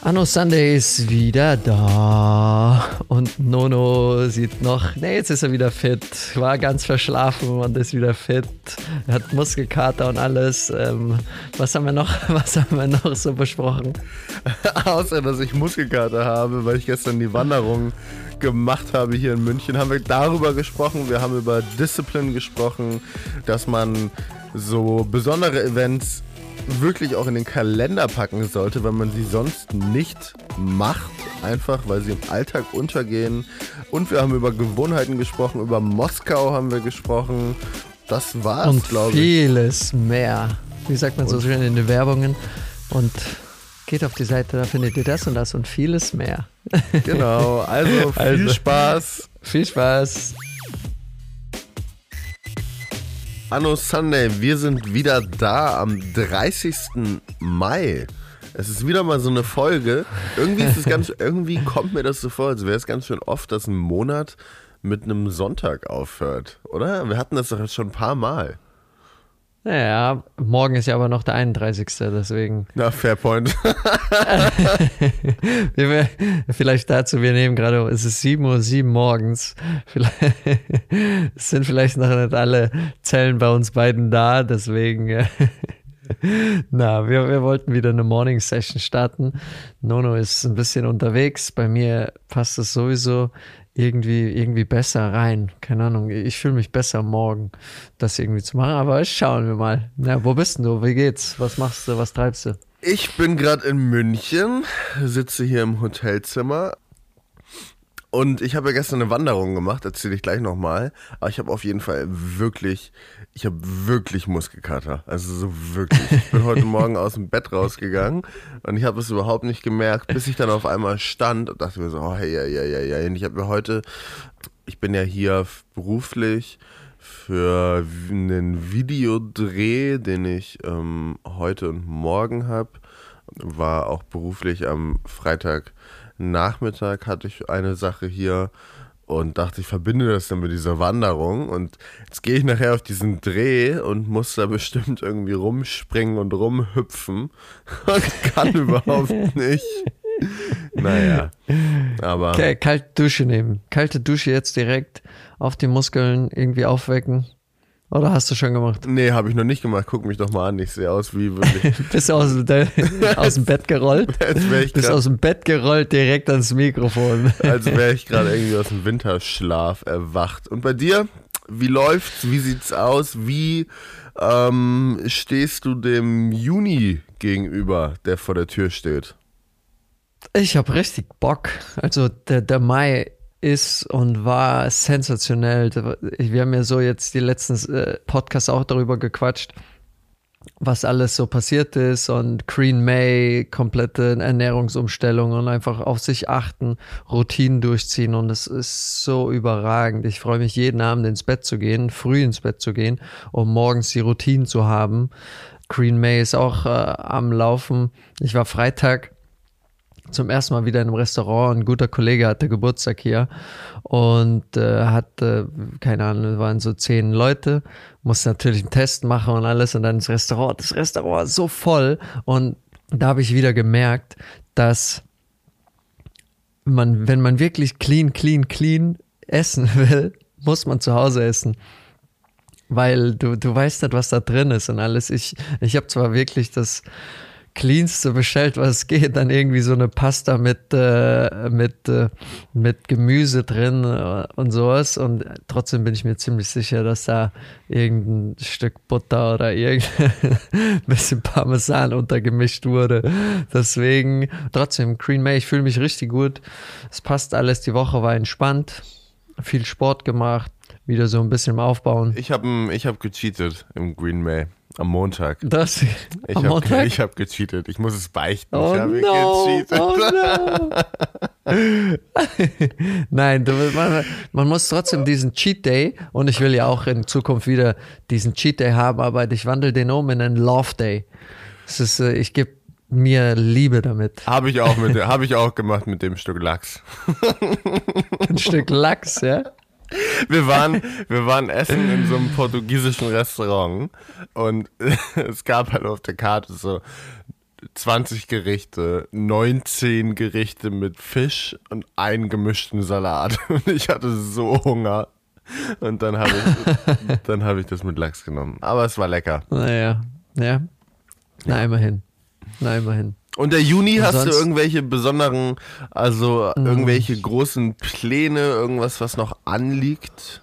Anno Sunday ist wieder da und Nono sieht noch, ne, jetzt ist er wieder fit, war ganz verschlafen und ist wieder fit, er hat Muskelkater und alles. Ähm, was haben wir noch, was haben wir noch so besprochen? Außer, dass ich Muskelkater habe, weil ich gestern die Wanderung gemacht habe hier in München, haben wir darüber gesprochen, wir haben über Discipline gesprochen, dass man so besondere Events wirklich auch in den Kalender packen sollte, wenn man sie sonst nicht macht, einfach weil sie im Alltag untergehen. Und wir haben über Gewohnheiten gesprochen, über Moskau haben wir gesprochen. Das war's, glaube ich. Und vieles mehr. Wie sagt man und so schön in den Werbungen? Und geht auf die Seite, da findet ihr das und das und vieles mehr. Genau, also viel also, Spaß. Viel Spaß. Anno Sunday, wir sind wieder da am 30. Mai. Es ist wieder mal so eine Folge. Irgendwie ist es ganz, irgendwie kommt mir das so vor, als wäre es ganz schön oft, dass ein Monat mit einem Sonntag aufhört, oder? Wir hatten das doch jetzt schon ein paar Mal. Naja, morgen ist ja aber noch der 31. Deswegen. Na, Fairpoint. vielleicht dazu, wir nehmen gerade, es ist 7 Uhr 7 morgens. Vielleicht, es sind vielleicht noch nicht alle Zellen bei uns beiden da, deswegen. Na, wir, wir wollten wieder eine Morning Session starten. Nono ist ein bisschen unterwegs. Bei mir passt es sowieso irgendwie, irgendwie besser rein. Keine Ahnung, ich fühle mich besser morgen, das irgendwie zu machen, aber schauen wir mal. Na, wo bist du? Wie geht's? Was machst du? Was treibst du? Ich bin gerade in München, sitze hier im Hotelzimmer und ich habe ja gestern eine Wanderung gemacht, erzähle ich gleich nochmal. Aber ich habe auf jeden Fall wirklich, ich habe wirklich Muskelkater. Also so wirklich. Ich bin heute Morgen aus dem Bett rausgegangen und ich habe es überhaupt nicht gemerkt, bis ich dann auf einmal stand und dachte mir so, oh, hey, ja, ja, ja, ja. Und ich habe mir heute, ich bin ja hier beruflich für einen Videodreh, den ich ähm, heute und morgen habe. War auch beruflich am Freitag Nachmittag hatte ich eine Sache hier und dachte, ich verbinde das dann mit dieser Wanderung. Und jetzt gehe ich nachher auf diesen Dreh und muss da bestimmt irgendwie rumspringen und rumhüpfen und kann überhaupt nicht. Naja, aber. Okay, kalte Dusche nehmen. Kalte Dusche jetzt direkt auf die Muskeln irgendwie aufwecken. Oder hast du schon gemacht? Nee, habe ich noch nicht gemacht. Guck mich doch mal an. Ich sehe aus wie wirklich. Bist du aus, aus dem Bett gerollt? Bist aus dem Bett gerollt direkt ans Mikrofon. Als wäre ich gerade irgendwie aus dem Winterschlaf erwacht. Und bei dir? Wie läuft's? Wie sieht's aus? Wie ähm, stehst du dem Juni gegenüber, der vor der Tür steht? Ich habe richtig Bock. Also der, der Mai ist und war sensationell. Wir haben ja so jetzt die letzten äh, Podcasts auch darüber gequatscht, was alles so passiert ist und Green May, komplette Ernährungsumstellung und einfach auf sich achten, Routinen durchziehen und es ist so überragend. Ich freue mich jeden Abend ins Bett zu gehen, früh ins Bett zu gehen, um morgens die Routinen zu haben. Green May ist auch äh, am Laufen. Ich war Freitag zum ersten Mal wieder in einem Restaurant. Ein guter Kollege hatte Geburtstag hier und äh, hatte, keine Ahnung, waren so zehn Leute, musste natürlich einen Test machen und alles und dann ins Restaurant. Das Restaurant ist so voll und da habe ich wieder gemerkt, dass man, wenn man wirklich clean, clean, clean essen will, muss man zu Hause essen weil du, du weißt nicht, was da drin ist und alles. Ich, ich habe zwar wirklich das Cleanste bestellt, was geht. Dann irgendwie so eine Pasta mit, äh, mit, äh, mit Gemüse drin äh, und sowas. Und trotzdem bin ich mir ziemlich sicher, dass da irgendein Stück Butter oder irgendein bisschen Parmesan untergemischt wurde. Deswegen trotzdem Green May, ich fühle mich richtig gut. Es passt alles. Die Woche war entspannt. Viel Sport gemacht. Wieder so ein bisschen Aufbauen. Ich habe ich hab gecheatet im Green May. Am Montag. Das? Ich am hab, Montag? Ich habe gecheatet. Ich muss es beichten. Oh ich habe no, gecheatet. Oh no. Nein, du, man, man, muss trotzdem diesen Cheat Day und ich will ja auch in Zukunft wieder diesen Cheat Day haben, aber ich wandle den um in einen Love Day. Das ist, äh, ich gebe mir Liebe damit. Habe ich auch ich auch gemacht mit dem Stück Lachs. Ein Stück Lachs, ja? Wir waren, wir waren essen in so einem portugiesischen Restaurant und es gab halt auf der Karte so 20 Gerichte, 19 Gerichte mit Fisch und einen gemischten Salat. Und ich hatte so Hunger. Und dann habe ich, dann habe ich das mit Lachs genommen. Aber es war lecker. Naja, ja. Na, immerhin. Na, immerhin. Und der Juni Und hast du irgendwelche besonderen, also Mm. irgendwelche großen Pläne, irgendwas, was noch anliegt?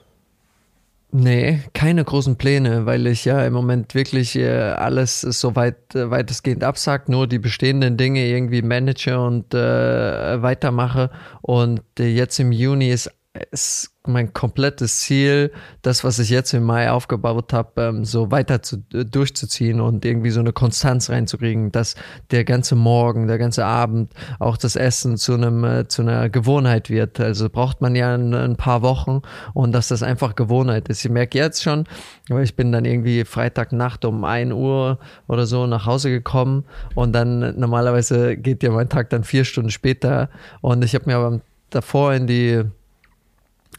Nee, keine großen Pläne, weil ich ja im Moment wirklich äh, alles so weit, äh, weitestgehend absagt, nur die bestehenden Dinge irgendwie manage und äh, weitermache. Und äh, jetzt im Juni ist, ist mein komplettes Ziel, das, was ich jetzt im Mai aufgebaut habe, ähm, so weiter zu, äh, durchzuziehen und irgendwie so eine Konstanz reinzukriegen, dass der ganze Morgen, der ganze Abend, auch das Essen zu einem äh, zu einer Gewohnheit wird. Also braucht man ja ein, ein paar Wochen und dass das einfach Gewohnheit ist. Ich merke jetzt schon, weil ich bin dann irgendwie Freitagnacht um 1 Uhr oder so nach Hause gekommen und dann normalerweise geht ja mein Tag dann vier Stunden später und ich habe mir aber davor in die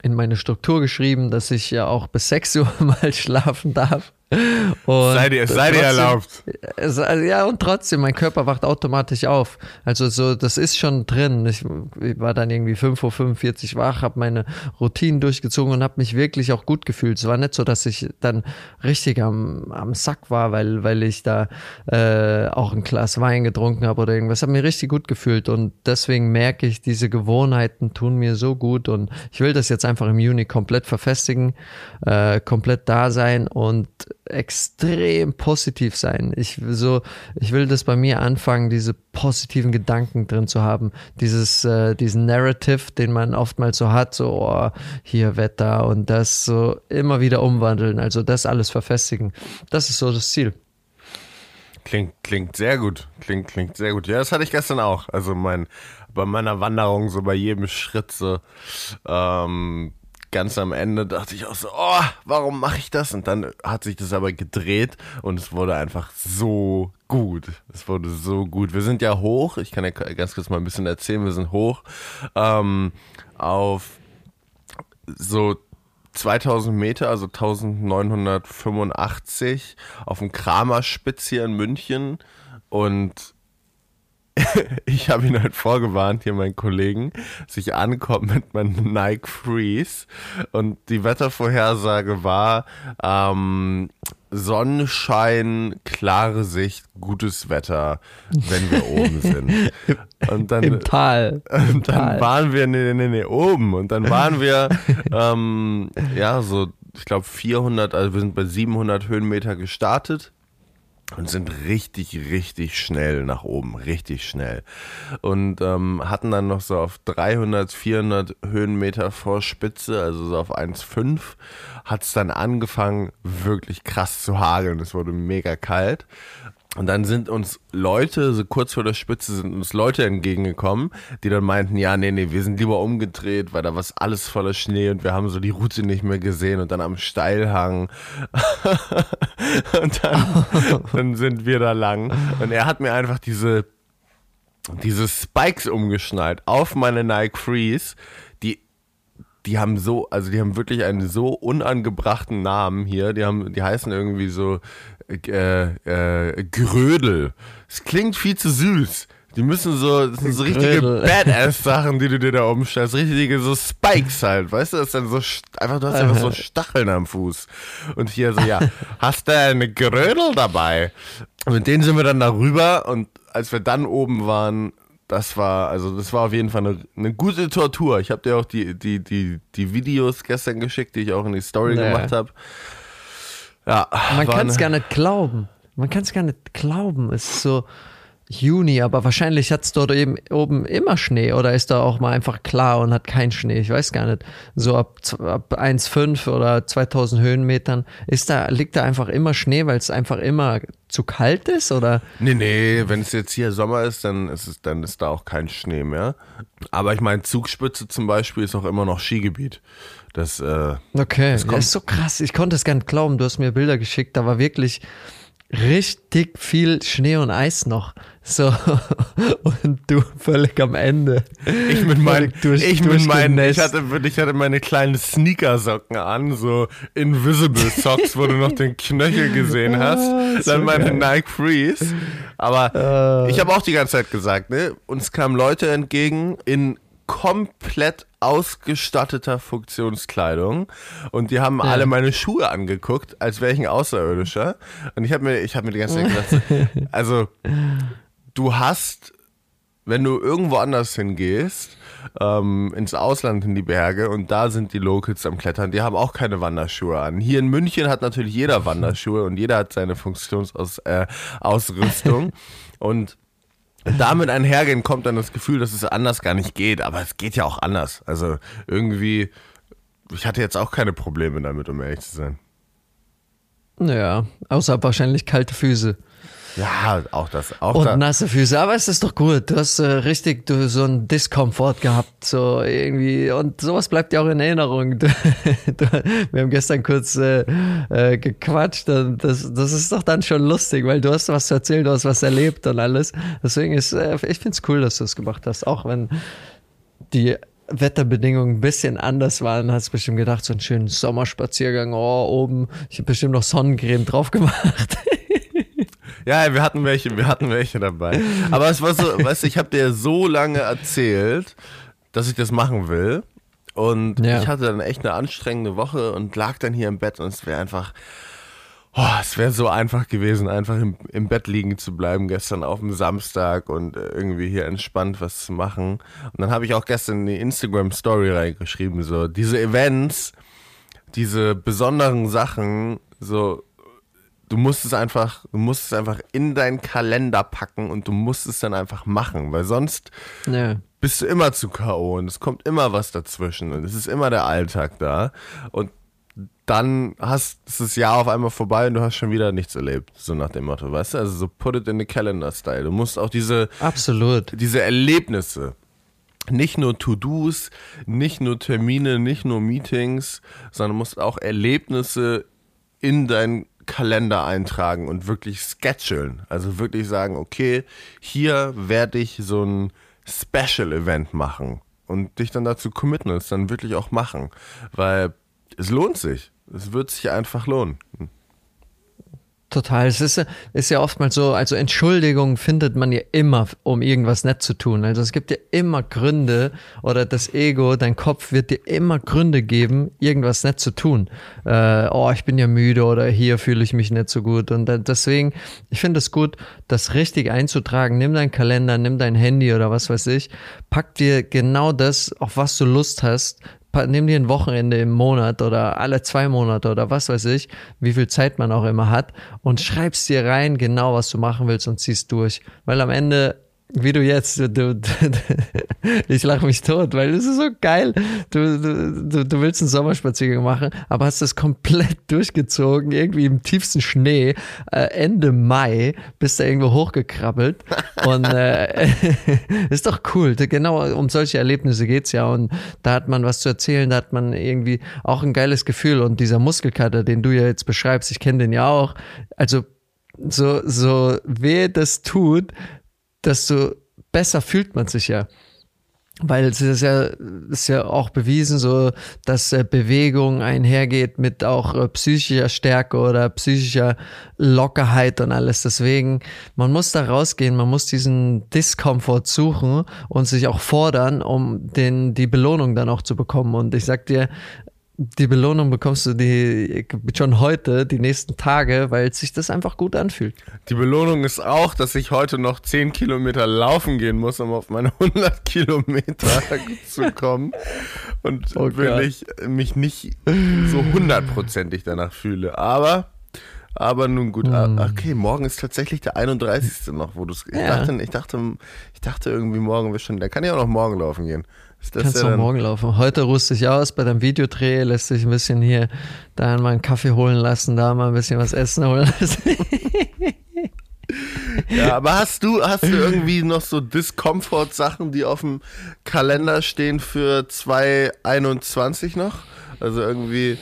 in meine Struktur geschrieben, dass ich ja auch bis 6 Uhr mal schlafen darf. Und sei dir, sei dir erlaubt. also, ja, und trotzdem, mein Körper wacht automatisch auf. Also so, das ist schon drin. Ich, ich war dann irgendwie 5.45 Uhr wach, habe meine Routinen durchgezogen und habe mich wirklich auch gut gefühlt. Es war nicht so, dass ich dann richtig am, am Sack war, weil, weil ich da äh, auch ein Glas Wein getrunken habe oder irgendwas. Habe mir richtig gut gefühlt und deswegen merke ich, diese Gewohnheiten tun mir so gut und ich will das jetzt einfach im Juni komplett verfestigen, äh, komplett da sein und extrem positiv sein. Ich so, ich will das bei mir anfangen, diese positiven Gedanken drin zu haben, dieses, äh, diesen Narrative, den man oftmals so hat, so oh, hier Wetter und das so immer wieder umwandeln. Also das alles verfestigen. Das ist so das Ziel. Klingt, klingt sehr gut. Klingt, klingt sehr gut. Ja, das hatte ich gestern auch. Also mein, bei meiner Wanderung, so bei jedem Schritt, so ähm, ganz am Ende dachte ich auch so, oh, warum mache ich das? Und dann hat sich das aber gedreht und es wurde einfach so gut. Es wurde so gut. Wir sind ja hoch, ich kann ja ganz kurz mal ein bisschen erzählen, wir sind hoch ähm, auf so 2000 Meter, also 1985 auf dem Kramerspitz hier in München und ich habe ihn halt vorgewarnt, hier meinen Kollegen, dass ich ankomme mit meinem Nike Freeze und die Wettervorhersage war ähm, Sonnenschein, klare Sicht, gutes Wetter, wenn wir oben sind. Und dann, Im Tal. Im und dann Tal. waren wir, nee, nee, nee, oben. Und dann waren wir, ähm, ja, so, ich glaube 400, also wir sind bei 700 Höhenmeter gestartet und sind richtig, richtig schnell nach oben, richtig schnell. Und ähm, hatten dann noch so auf 300, 400 Höhenmeter vor Spitze, also so auf 1,5, hat es dann angefangen, wirklich krass zu hageln. Es wurde mega kalt. Und dann sind uns Leute, so kurz vor der Spitze sind uns Leute entgegengekommen, die dann meinten, ja, nee, nee, wir sind lieber umgedreht, weil da war alles voller Schnee und wir haben so die Route nicht mehr gesehen und dann am Steilhang. und dann, dann sind wir da lang. Und er hat mir einfach diese, diese Spikes umgeschnallt auf meine Nike Freeze, die die haben so, also die haben wirklich einen so unangebrachten Namen hier. Die haben, die heißen irgendwie so äh, äh, Grödel. Es klingt viel zu süß. Die müssen so, das sind so richtige. Badass-Sachen, die du dir da umstellst. Richtige so Spikes halt, weißt du? Das ist dann so, einfach, du hast einfach so Stacheln am Fuß. Und hier so, ja, hast du eine Grödel dabei? Und mit denen sind wir dann darüber und als wir dann oben waren, das war, also das war auf jeden Fall eine, eine gute Tortur. Ich habe dir auch die, die, die, die Videos gestern geschickt, die ich auch in die Story Nee. gemacht habe. Ja, Man kann es gar nicht glauben. Man kann es gar nicht glauben. Es ist so Juni, aber wahrscheinlich hat es dort eben oben immer Schnee oder ist da auch mal einfach klar und hat keinen Schnee. Ich weiß gar nicht. So ab, ab 1,5 oder 2000 Höhenmetern ist da, liegt da einfach immer Schnee, weil es einfach immer zu kalt ist oder? Nee, nee, wenn es jetzt hier Sommer ist, dann ist es, dann ist da auch kein Schnee mehr. Aber ich meine, Zugspitze zum Beispiel ist auch immer noch Skigebiet. Das, äh, Okay, das kommt- ist so krass. Ich konnte es gar nicht glauben. Du hast mir Bilder geschickt. Da war wirklich richtig viel Schnee und Eis noch. So, und du völlig am Ende. Ich mit meinen, durch, ich mit meinen, ich hatte, ich hatte meine kleinen Sneakersocken an, so Invisible Socks, wo du noch den Knöchel gesehen ah, hast. Dann meine geil. Nike Freeze. Aber uh. ich habe auch die ganze Zeit gesagt, ne, uns kamen Leute entgegen in komplett ausgestatteter Funktionskleidung und die haben ja. alle meine Schuhe angeguckt, als wäre ich ein Außerirdischer. Und ich habe mir, ich habe mir die ganze Zeit gedacht, also du hast, wenn du irgendwo anders hingehst, ähm, ins Ausland in die Berge und da sind die Locals am Klettern, die haben auch keine Wanderschuhe an. Hier in München hat natürlich jeder Wanderschuhe und jeder hat seine Funktionsausrüstung. Äh, und damit einhergehen kommt dann das Gefühl, dass es anders gar nicht geht. Aber es geht ja auch anders. Also irgendwie, ich hatte jetzt auch keine Probleme damit, um ehrlich zu sein. Naja, außer wahrscheinlich kalte Füße. Ja, auch das. Auch und da. nasse Füße, aber es ist doch gut. Du hast äh, richtig du, so ein Diskomfort gehabt, so irgendwie. Und sowas bleibt ja auch in Erinnerung. Du, du, wir haben gestern kurz äh, äh, gequatscht und das, das ist doch dann schon lustig, weil du hast was zu erzählen, du hast was erlebt und alles. Deswegen ist, äh, ich finde es cool, dass du es gemacht hast, auch wenn die Wetterbedingungen ein bisschen anders waren, hast du bestimmt gedacht, so einen schönen Sommerspaziergang, oh, oben, ich habe bestimmt noch Sonnencreme drauf gemacht. Ja, wir hatten welche, wir hatten welche dabei. Aber es war so, weißt du, ich habe dir so lange erzählt, dass ich das machen will. Und ja. ich hatte dann echt eine anstrengende Woche und lag dann hier im Bett und es wäre einfach, oh, es wäre so einfach gewesen, einfach im, im Bett liegen zu bleiben gestern auf dem Samstag und äh, irgendwie hier entspannt was zu machen. Und dann habe ich auch gestern in die Instagram Story reingeschrieben, so diese Events, diese besonderen Sachen, so du musst es einfach, du musst es einfach in deinen Kalender packen und du musst es dann einfach machen, weil sonst ja. bist du immer zu K.O. und es kommt immer was dazwischen und es ist immer der Alltag da und dann hast ist das Jahr auf einmal vorbei und du hast schon wieder nichts erlebt, so nach dem Motto, weißt du? Also so put it in the calendar style. Du musst auch diese absolut diese Erlebnisse nicht nur To-Dos, nicht nur Termine, nicht nur Meetings, sondern musst auch Erlebnisse in dein Kalender eintragen und wirklich schedulen. Also wirklich sagen, okay, hier werde ich so ein Special Event machen und dich dann dazu committen und es dann wirklich auch machen. Weil es lohnt sich. Es wird sich einfach lohnen. Total. Es ist, ist ja oftmals so, also Entschuldigung findet man ja immer, um irgendwas nett zu tun. Also es gibt ja immer Gründe oder das Ego, dein Kopf wird dir immer Gründe geben, irgendwas nett zu tun. Äh, oh, ich bin ja müde oder hier fühle ich mich nicht so gut. Und deswegen, ich finde es gut, das richtig einzutragen. Nimm deinen Kalender, nimm dein Handy oder was weiß ich, pack dir genau das, auf was du Lust hast, nimm dir ein Wochenende im Monat oder alle zwei Monate oder was weiß ich, wie viel Zeit man auch immer hat und schreibst dir rein, genau was du machen willst und ziehst durch. Weil am Ende wie du jetzt, du, du, ich lache mich tot, weil es ist so geil. Du, du, du willst einen Sommerspaziergang machen, aber hast das komplett durchgezogen, irgendwie im tiefsten Schnee, äh, Ende Mai, bist da irgendwo hochgekrabbelt. Und äh, ist doch cool. Genau um solche Erlebnisse geht's ja. Und da hat man was zu erzählen, da hat man irgendwie auch ein geiles Gefühl. Und dieser Muskelkater, den du ja jetzt beschreibst, ich kenne den ja auch. Also so, so weh das tut, desto besser fühlt man sich ja. Weil es ist ja, ist ja auch bewiesen, so dass äh, Bewegung einhergeht mit auch äh, psychischer Stärke oder psychischer Lockerheit und alles. Deswegen, man muss da rausgehen, man muss diesen Diskomfort suchen und sich auch fordern, um den, die Belohnung dann auch zu bekommen. Und ich sag dir, die Belohnung bekommst du die schon heute, die nächsten Tage, weil sich das einfach gut anfühlt. Die Belohnung ist auch, dass ich heute noch 10 Kilometer laufen gehen muss, um auf meine 100 Kilometer zu kommen. Und oh wirklich mich nicht so hundertprozentig danach fühle. Aber, aber nun gut. Mm. Okay, morgen ist tatsächlich der 31. noch, wo du es. Ich, ja. dachte, ich, dachte, ich dachte irgendwie morgen wäre schon. Da kann ich auch noch morgen laufen gehen. Kannst du auch morgen laufen. Heute ruhst dich aus bei deinem Videodreh, lässt dich ein bisschen hier, da mal einen Kaffee holen lassen, da mal ein bisschen was essen holen lassen. ja, aber hast du, hast du irgendwie noch so Discomfort-Sachen, die auf dem Kalender stehen für 2021 noch? Also irgendwie.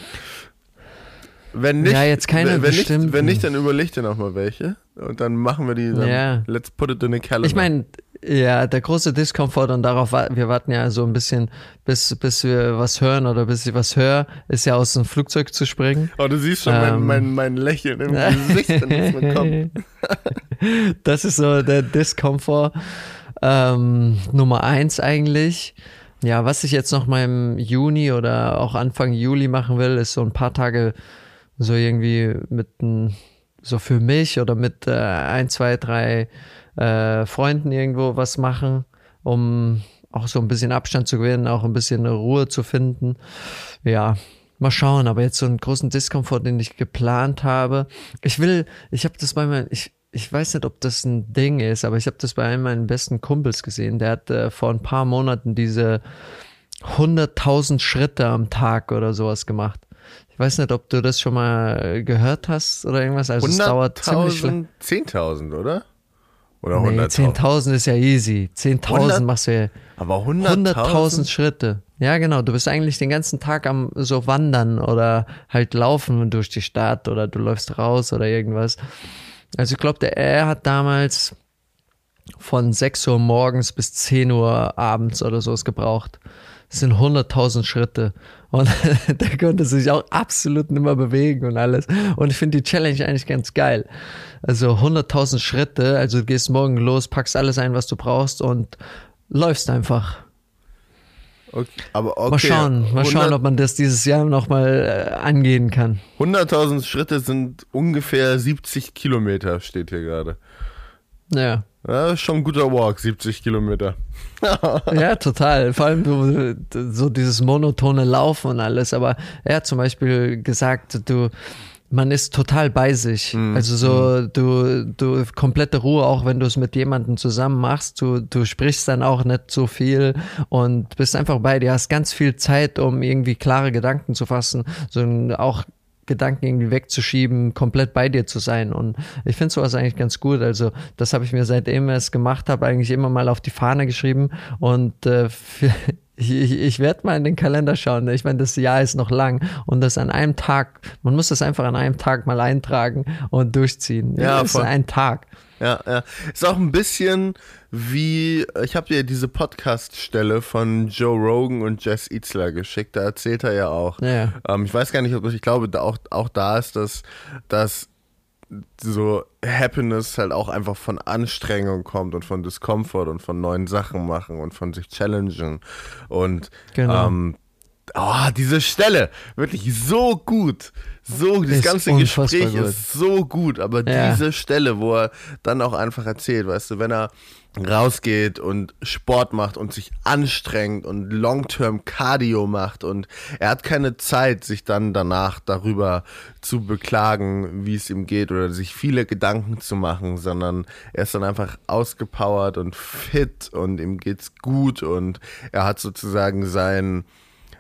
Wenn nicht, Ja, jetzt keine wenn, nicht, wenn nicht, dann überleg dir nochmal welche. Und dann machen wir die. Ja. Let's put it in a calendar. Ich meine, ja, der große Diskomfort und darauf, wir warten ja so ein bisschen, bis, bis wir was hören oder bis ich was höre, ist ja aus dem Flugzeug zu springen. oh, du siehst schon mein, Ähm. mein, mein Lächeln im Gesicht, wenn das. Das ist so der Diskomfort ähm, Nummer eins eigentlich. Ja, was ich jetzt noch mal im Juni oder auch Anfang Juli machen will, ist so ein paar Tage so irgendwie mit so für mich oder mit äh, ein, zwei, drei äh, Freunden irgendwo was machen, um auch so ein bisschen Abstand zu gewinnen, auch ein bisschen Ruhe zu finden. Ja, mal schauen, aber jetzt so einen großen Diskomfort, den ich geplant habe. Ich will, ich habe das bei meinen, ich, ich weiß nicht, ob das ein Ding ist, aber ich habe das bei einem meiner besten Kumpels gesehen. Der hat äh, vor ein paar Monaten diese 100.000 Schritte am Tag oder sowas gemacht. Ich weiß nicht, ob du das schon mal gehört hast oder irgendwas. Also es dauert ziemlich lang. 100.000, 10.000, oder? Oder Nee, 100.000? 10.000 ist ja easy. 10.000 100? machst du ja. Aber 100.000? 100.000 Schritte. Ja, genau. Du bist eigentlich den ganzen Tag am so wandern oder halt laufen durch die Stadt oder du läufst raus oder irgendwas. Also ich glaube, der er hat damals von 6 Uhr morgens bis 10 Uhr abends oder sowas gebraucht. Das sind 100.000 Schritte. Und der konnte sich auch absolut nicht mehr bewegen und alles. Und ich finde die Challenge eigentlich ganz geil. Also 100.000 Schritte, also du gehst morgen los, packst alles ein, was du brauchst und läufst einfach. Okay, aber okay. Mal schauen, mal 100 schauen, ob man das dieses Jahr nochmal äh, angehen kann. 100.000 Schritte sind ungefähr 70 Kilometer, steht hier gerade. Ja. Ja, ist schon ein guter Walk, 70 Kilometer. Ja, total. Vor allem so, dieses monotone Laufen und alles. Aber er hat zum Beispiel gesagt, du, man ist total bei sich. Also so, du, du, komplette Ruhe, auch wenn du es mit jemandem zusammen machst. Du, du sprichst dann auch nicht so viel und bist einfach bei dir. Hast ganz viel Zeit, um irgendwie klare Gedanken zu fassen. So ein- auch Gedanken irgendwie wegzuschieben, komplett bei dir zu sein. Und ich finde sowas eigentlich ganz gut. Also das habe ich mir seitdem ich es gemacht habe, eigentlich immer mal auf die Fahne geschrieben. Und äh, ich, ich, ich werde mal in den Kalender schauen. Ich meine, das Jahr ist noch lang und das an einem Tag, man muss das einfach an einem Tag mal eintragen und durchziehen. Ja, das ist ein Tag. Ja, ja. Ist auch ein bisschen wie, ich habe dir diese Podcast-Stelle von Joe Rogan und Jess Itzler geschickt, da erzählt er ja auch. Ja. Ähm, ich weiß gar nicht, ob ich glaube, auch, auch da ist, dass, dass so Happiness halt auch einfach von Anstrengung kommt und von Discomfort und von neuen Sachen machen und von sich challengen. Und Genau. ähm, oh, diese Stelle, wirklich so gut. So, das Ist ganze Gespräch gut. ist so gut, aber Ja. diese Stelle, wo er dann auch einfach erzählt, weißt du, wenn er rausgeht und Sport macht und sich anstrengt und Long-Term Cardio macht und er hat keine Zeit, sich dann danach darüber zu beklagen, wie es ihm geht oder sich viele Gedanken zu machen, sondern er ist dann einfach ausgepowert und fit und ihm geht's gut und er hat sozusagen sein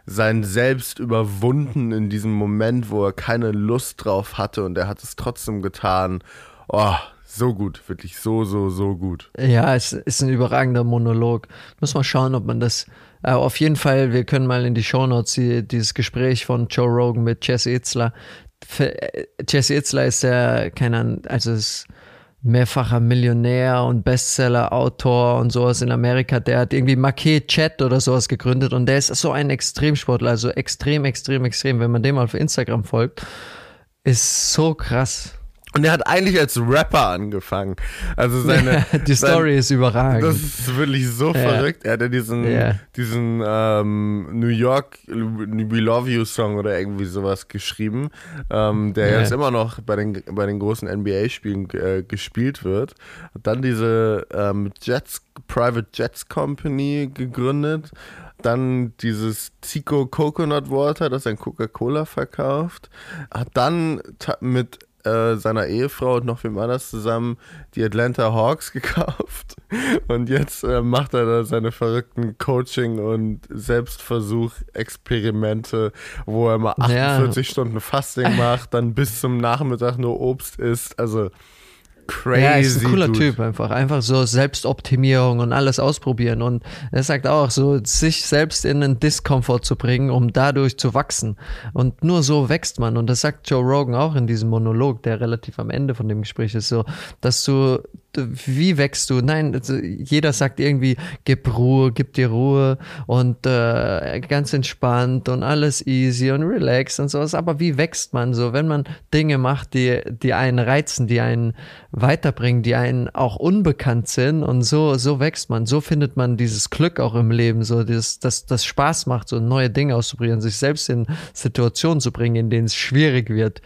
sein Selbst überwunden in diesem Moment, wo er keine Lust drauf hatte und er hat es trotzdem getan. Oh, so gut, wirklich so, so, so gut. Ja, es ist ein überragender Monolog. Muss mal schauen, ob man das. Äh, auf jeden Fall, wir können mal in die Shownotes die, dieses Gespräch von Joe Rogan mit Jesse Itzler. Äh, Jesse Itzler ist ja, keine Ahnung, also ist mehrfacher Millionär und Bestseller-Autor und sowas in Amerika. Der hat irgendwie Marquet Chat oder sowas gegründet und der ist so ein Extremsportler, also extrem, extrem, extrem. Wenn man dem auf Instagram folgt, ist so krass. Und er hat eigentlich als Rapper angefangen. Also seine. die Story sein, ist überragend. Das ist wirklich so Ja. verrückt. Er hat ja diesen, Ja. diesen ähm, New York We Love You Song oder irgendwie sowas geschrieben, ähm, der jetzt immer noch bei den, bei den großen NBA-Spielen äh, gespielt wird. Hat dann diese ähm, Jets, Private Jets Company gegründet. Dann dieses Zico Coconut Water, das ein Coca-Cola verkauft. Hat dann mit äh, seiner Ehefrau und noch wem anders zusammen die Atlanta Hawks gekauft. Und jetzt äh, macht er da seine verrückten Coaching- und Selbstversuch-Experimente, wo er mal Ja. 48 Stunden Fasting macht, dann bis zum Nachmittag nur Obst isst. Also crazy. Ja, ist ein cooler Dude. Typ einfach. Einfach so Selbstoptimierung und alles ausprobieren. Und er sagt auch so, sich selbst in einen Diskomfort zu bringen, um dadurch zu wachsen. Und nur so wächst man. Und das sagt Joe Rogan auch in diesem Monolog, der relativ am Ende von dem Gespräch ist, so, dass du, wie wächst du? Nein, also jeder sagt irgendwie, gib Ruhe, gib dir Ruhe und äh, ganz entspannt und alles easy und relaxed und sowas. Aber wie wächst man so, wenn man Dinge macht, die, die einen reizen, die einen weiterbringen, die einen auch unbekannt sind und so, so wächst man. So findet man dieses Glück auch im Leben, so das, das, das Spaß macht, so neue Dinge auszuprobieren, sich selbst in Situationen zu bringen, in denen es schwierig wird,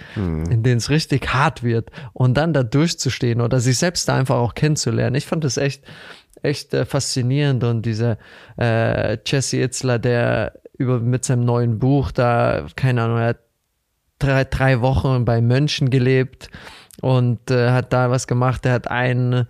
in denen es richtig hart wird und dann da durchzustehen oder sich selbst da einfach auch kennenzulernen. Ich fand das echt, echt äh, faszinierend und dieser äh, Jesse Itzler, der über mit seinem neuen Buch da, keine Ahnung, er hat drei, drei Wochen bei Mönchen gelebt und äh, hat da was gemacht. Er hat einen,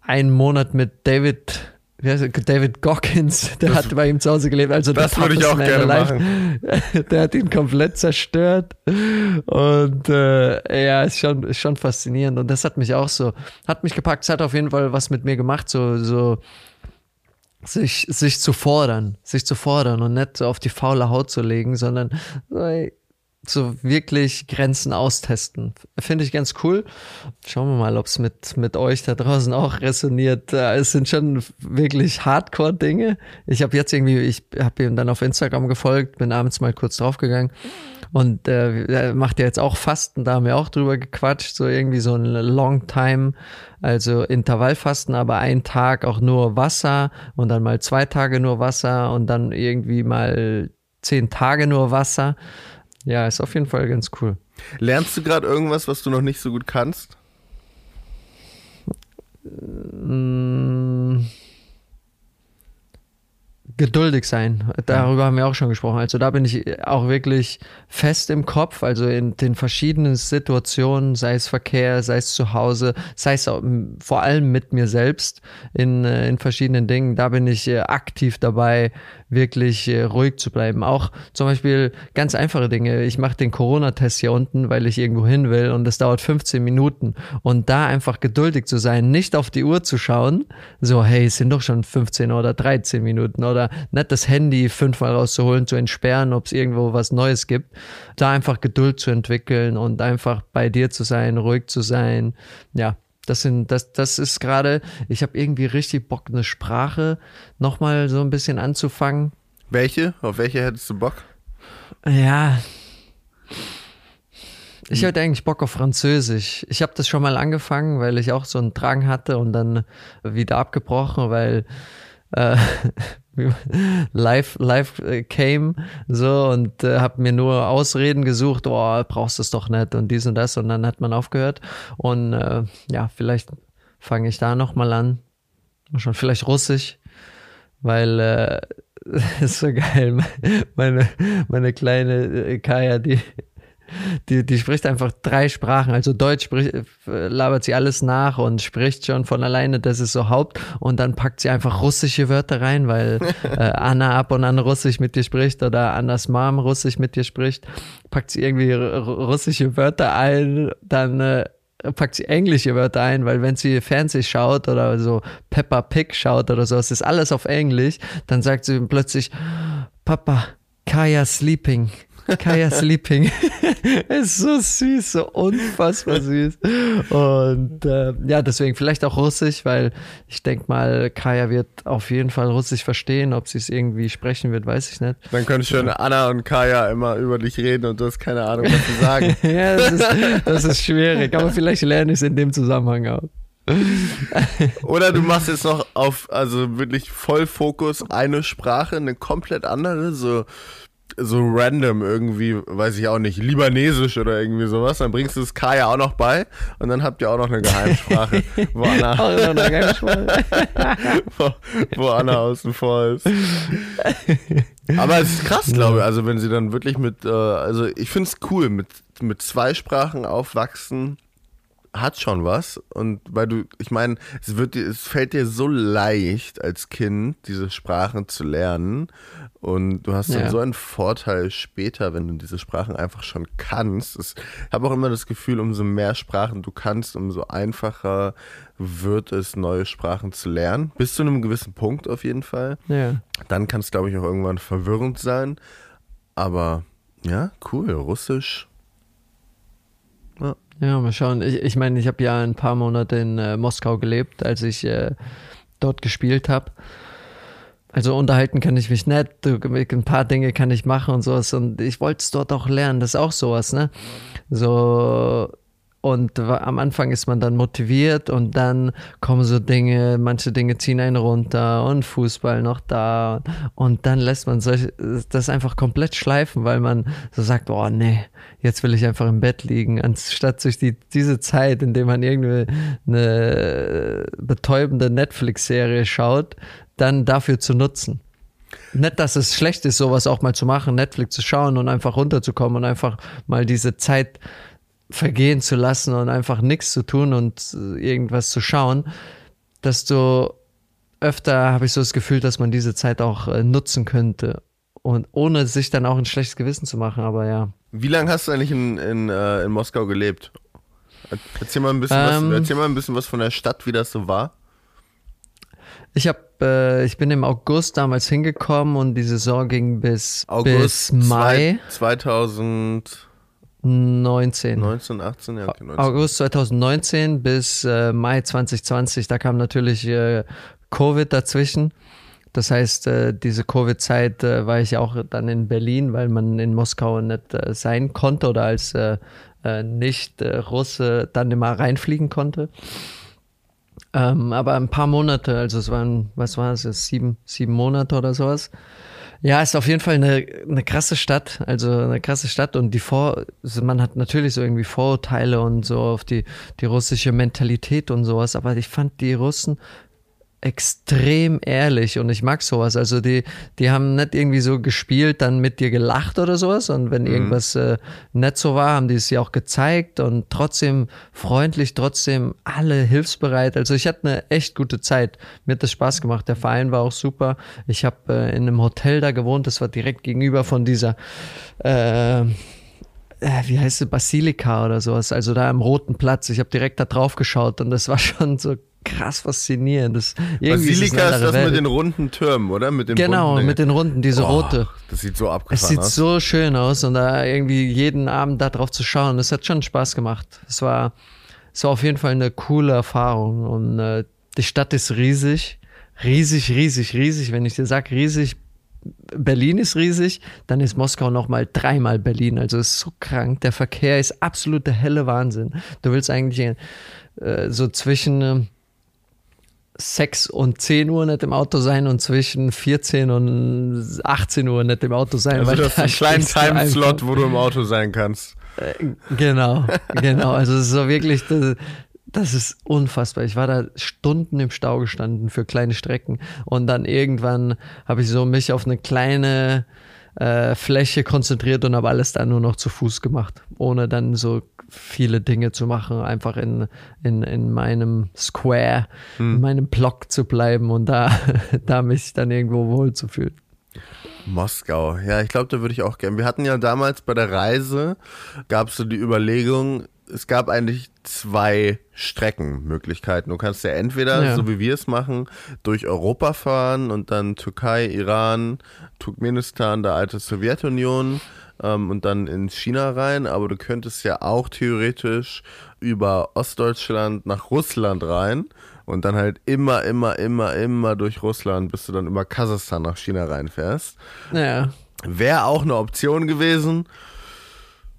einen Monat mit David, David Goggins, der hat bei ihm zu Hause gelebt. Also Das würde ich auch gerne man alive. Der hat ihn komplett zerstört. Und äh, ja, ist schon, ist schon faszinierend. Und das hat mich auch so, hat mich gepackt. Es hat auf jeden Fall was mit mir gemacht, so, so sich, sich zu fordern, sich zu fordern und nicht so auf die faule Haut zu legen, sondern so, ey, so wirklich Grenzen austesten. Finde ich ganz cool. Schauen wir mal, ob es mit, mit euch da draußen auch resoniert. Äh, Es sind schon wirklich Hardcore-Dinge. Ich habe jetzt irgendwie, ich habe ihm dann auf Instagram gefolgt, bin abends mal kurz draufgegangen und äh, er macht ja jetzt auch Fasten, da haben wir auch drüber gequatscht, so irgendwie so ein Long Time, also Intervallfasten, aber ein Tag auch nur Wasser und dann mal zwei Tage nur Wasser und dann irgendwie mal zehn Tage nur Wasser. Ja, ist auf jeden Fall ganz cool. Lernst du gerade irgendwas, was du noch nicht so gut kannst? Mm, geduldig sein. Darüber haben wir auch schon gesprochen. Also da bin ich auch wirklich fest im Kopf. Also in den verschiedenen Situationen, sei es Verkehr, sei es zu Hause, sei es auch, vor allem mit mir selbst in, äh, in verschiedenen Dingen. Da bin ich äh, aktiv dabei, wirklich äh, ruhig zu bleiben. Auch zum Beispiel ganz einfache Dinge. Ich mache den Corona-Test hier unten, weil ich irgendwo hin will und das dauert 15 Minuten. Und da einfach geduldig zu sein, nicht auf die Uhr zu schauen, so, hey, es sind doch schon 15 oder 13 Minuten oder nicht das Handy fünfmal rauszuholen, zu entsperren, ob es irgendwo was Neues gibt. Da einfach Geduld zu entwickeln und einfach bei dir zu sein, ruhig zu sein. Ja, das sind, das, das ist gerade, ich habe irgendwie richtig Bock, eine Sprache nochmal so ein bisschen anzufangen. Welche? Auf welche hättest du Bock? Ja. Ich hatte eigentlich Bock auf Französisch. Ich habe das schon mal angefangen, weil ich auch so einen Drang hatte und dann wieder abgebrochen, weil äh, live, live äh, came so und äh, habe mir nur Ausreden gesucht, oh, brauchst es doch nicht und dies und das und dann hat man aufgehört und äh, ja, vielleicht fange ich da nochmal an. Schon vielleicht Russisch, weil äh, ist so geil. Meine, meine kleine äh, Kaya, die, die, die spricht einfach drei Sprachen. Also Deutsch spricht, äh, labert sie alles nach und spricht schon von alleine, das ist so Haupt. Und dann packt sie einfach russische Wörter rein, weil äh, Anna ab und an Russisch mit dir spricht oder Annas Mom Russisch mit dir spricht. Packt sie irgendwie russische Wörter ein, dann äh, packt sie englische Wörter ein, weil wenn sie Fernseh schaut oder so Peppa Pig schaut oder so, es ist alles auf Englisch, dann sagt sie plötzlich, Papa, Kaya sleeping. Kaya Sleeping. ist so süß, so unfassbar süß. Und äh, ja, deswegen vielleicht auch Russisch, weil ich denke mal, Kaya wird auf jeden Fall Russisch verstehen. Ob sie es irgendwie sprechen wird, weiß ich nicht. Dann können schon Anna und Kaya immer über dich reden und du hast keine Ahnung, was sie sagen. ja, das ist, das ist schwierig, aber vielleicht lerne ich es in dem Zusammenhang auch. Oder du machst jetzt noch auf, also wirklich Vollfokus eine Sprache, eine komplett andere, so, so random irgendwie, weiß ich auch nicht, Libanesisch oder irgendwie sowas. Dann bringst du das Kaya auch noch bei und dann habt ihr auch noch eine Geheimsprache, wo Anna, Auch noch eine Geheimsprache. wo, wo Anna außen vor ist. Aber es ist krass, glaube ich. Also wenn sie dann wirklich mit, äh, also ich finde es cool, mit, mit zwei Sprachen aufwachsen hat schon was. Und weil du, ich meine, es wird dir, es fällt dir so leicht als Kind, diese Sprachen zu lernen. Und du hast dann Ja. so einen Vorteil später, wenn du diese Sprachen einfach schon kannst. Es- Ich habe auch immer das Gefühl, umso mehr Sprachen du kannst, umso einfacher wird es, neue Sprachen zu lernen. Bis zu einem gewissen Punkt auf jeden Fall. Ja. Dann kann es, glaube ich, auch irgendwann verwirrend sein. Aber ja, cool. Russisch. Ja, mal schauen. Ich, ich meine, ich habe ja ein paar Monate in äh, Moskau gelebt, als ich äh, dort gespielt habe. Also unterhalten kann ich mich nicht, du- ein paar Dinge kann ich machen und sowas. Und ich wollte es dort auch lernen, das ist auch sowas, ne? So, und am Anfang ist man dann motiviert und dann kommen so Dinge, manche Dinge ziehen einen runter und Fußball noch da. Und dann lässt man das einfach komplett schleifen, weil man so sagt, oh nee, jetzt will ich einfach im Bett liegen, anstatt sich die, diese Zeit, in der man irgendwie eine betäubende Netflix-Serie schaut, dann dafür zu nutzen. Nicht, dass es schlecht ist, sowas auch mal zu machen, Netflix zu schauen und einfach runterzukommen und einfach mal diese Zeit vergehen zu lassen und einfach nichts zu tun und äh, irgendwas zu schauen, desto öfter habe ich so das Gefühl, dass man diese Zeit auch äh, nutzen könnte. Und ohne sich dann auch ein schlechtes Gewissen zu machen, aber ja. Wie lange hast du eigentlich in, in, äh, in Moskau gelebt? Erzähl mal, ein bisschen Ähm. was, erzähl mal ein bisschen was von der Stadt, wie das so war. Ich habe, äh, ich bin im August damals hingekommen und die Saison ging bis, August bis Mai zwei- 2019, 19. 18, ja, okay, 19. August 2019 bis äh, Mai 2020. Da kam natürlich äh, Covid dazwischen. Das heißt, äh, diese Covid-Zeit äh, war ich auch dann in Berlin, weil man in Moskau nicht äh, sein konnte oder als äh, Nicht-Russe dann immer reinfliegen konnte. Ähm, aber ein paar Monate, also es waren, was war es, sieben, sieben Monate oder sowas. Ja, ist auf jeden Fall eine, eine krasse Stadt, also eine krasse Stadt. Und die Vor, also man hat natürlich so irgendwie Vorurteile und so auf die, die russische Mentalität und sowas, aber ich fand die Russen extrem ehrlich und ich mag sowas. Also die, die haben nicht irgendwie so gespielt, dann mit dir gelacht oder sowas und wenn irgendwas äh, nicht so war, haben die es ja auch gezeigt und trotzdem freundlich, trotzdem alle hilfsbereit. Also ich hatte eine echt gute Zeit. Mir hat das Spaß gemacht. Der Verein war auch super. Ich habe äh, in einem Hotel da gewohnt, das war direkt gegenüber von dieser äh, äh, wie heißt es, Basilika oder sowas, also da am Roten Platz. Ich habe direkt da drauf geschaut und das war schon so krass faszinierend. Das, irgendwie ist Basilika ist andere das Welt. mit den runden Türmen, oder? Mit den Genau, bunten mit den Runden, diese Oh, rote. Das sieht so abgefahren Es sieht aus. so schön aus und da irgendwie jeden Abend da drauf zu schauen, das hat schon Spaß gemacht. Es war, es war auf jeden Fall eine coole Erfahrung und äh, die Stadt ist riesig, riesig, riesig, riesig. Wenn ich dir sag riesig, Berlin ist riesig, dann ist Moskau noch mal dreimal Berlin. Also es ist so krank. Der Verkehr ist absolut der helle Wahnsinn. Du willst eigentlich äh, so zwischen äh, 6 und 10 Uhr nicht im Auto sein und zwischen 14 und 18 Uhr nicht im Auto sein. also weil du hast einen kleinen Timeslot, wo du im Auto sein kannst. Genau, genau. Also es ist so wirklich, das, das ist unfassbar. Ich war da Stunden im Stau gestanden für kleine Strecken und dann irgendwann habe ich so mich auf eine kleine äh, Fläche konzentriert und habe alles dann nur noch zu Fuß gemacht, ohne dann so viele Dinge zu machen, einfach in, in, in meinem Square, in meinem Block zu bleiben und da, da mich dann irgendwo wohl zu fühlen. Moskau, ja, ich glaube, da würde ich auch gern. Wir hatten ja damals bei der Reise, gab es so die Überlegung, es gab eigentlich zwei Streckenmöglichkeiten. Du kannst ja entweder, Ja. so wie wir es machen, durch Europa fahren und dann Türkei, Iran, Turkmenistan, der alte Sowjetunion ähm, und dann in China rein, aber du könntest ja auch theoretisch über Ostdeutschland nach Russland rein und dann halt immer, immer, immer, immer durch Russland, bis du dann über Kasachstan nach China reinfährst. Ja, Wäre auch eine Option gewesen.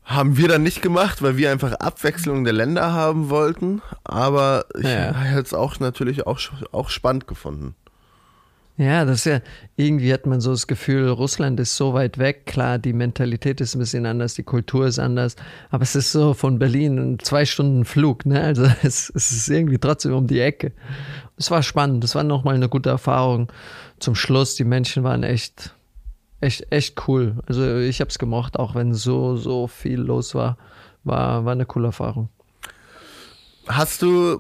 Haben wir dann nicht gemacht, weil wir einfach Abwechslung der Länder haben wollten. Aber ich Ja. hätte es auch natürlich auch, auch spannend gefunden. Ja, das ist ja, irgendwie hat man so das Gefühl, Russland ist so weit weg. Klar, die Mentalität ist ein bisschen anders, die Kultur ist anders, aber es ist so von Berlin zwei Stunden Flug, ne? Also es, es ist irgendwie trotzdem um die Ecke. Es war spannend, es war nochmal eine gute Erfahrung. Zum Schluss, die Menschen waren echt, echt, echt cool. Also ich habe es gemocht, auch wenn so, so viel los war. War, war eine coole Erfahrung. Hast du,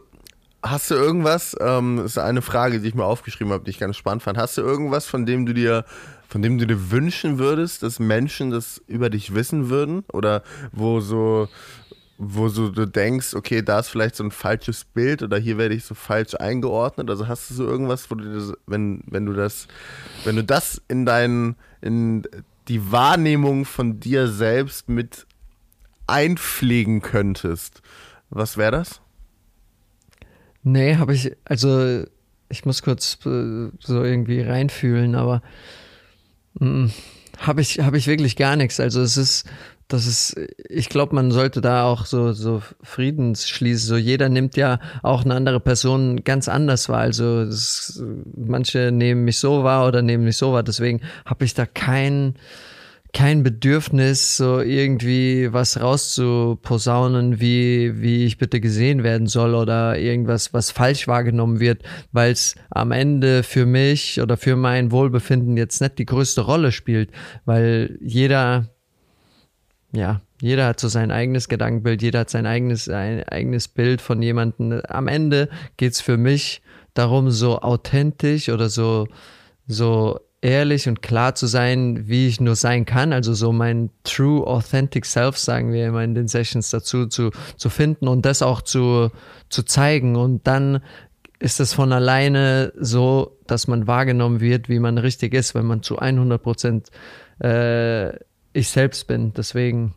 hast du irgendwas, ähm, ist eine Frage, die ich mir aufgeschrieben habe, die ich ganz spannend fand. Hast du irgendwas, von dem du dir, von dem du dir wünschen würdest, dass Menschen das über dich wissen würden? Oder wo so, wo so du denkst, okay, da ist vielleicht so ein falsches Bild oder hier werde ich so falsch eingeordnet. Also hast du so irgendwas, wo du das, wenn, wenn du das, wenn du das in deinen, in die Wahrnehmung von dir selbst mit einpflegen könntest, was wäre das? Nee, habe ich, also ich muss kurz äh, so irgendwie reinfühlen, aber mm, habe ich, hab ich wirklich gar nichts. Also es ist, das ist, ich glaube, man sollte da auch so, so Friedens schließen. So jeder nimmt ja auch eine andere Person ganz anders wahr. Also es, manche nehmen mich so wahr oder nehmen mich so wahr. Deswegen habe ich da kein, kein Bedürfnis, so irgendwie was rauszuposaunen, wie, wie ich bitte gesehen werden soll oder irgendwas, was falsch wahrgenommen wird, weil es am Ende für mich oder für mein Wohlbefinden jetzt nicht die größte Rolle spielt, weil jeder, ja, jeder hat so sein eigenes Gedankenbild, jeder hat sein eigenes, ein eigenes Bild von jemandem. Am Ende geht's für mich darum, so authentisch oder so, so ehrlich und klar zu sein, wie ich nur sein kann. Also so mein true authentic self, sagen wir immer in den Sessions dazu, zu, zu finden und das auch zu, zu zeigen. Und dann ist es von alleine so, dass man wahrgenommen wird, wie man richtig ist, wenn man zu 100 Prozent äh, ich selbst bin. Deswegen,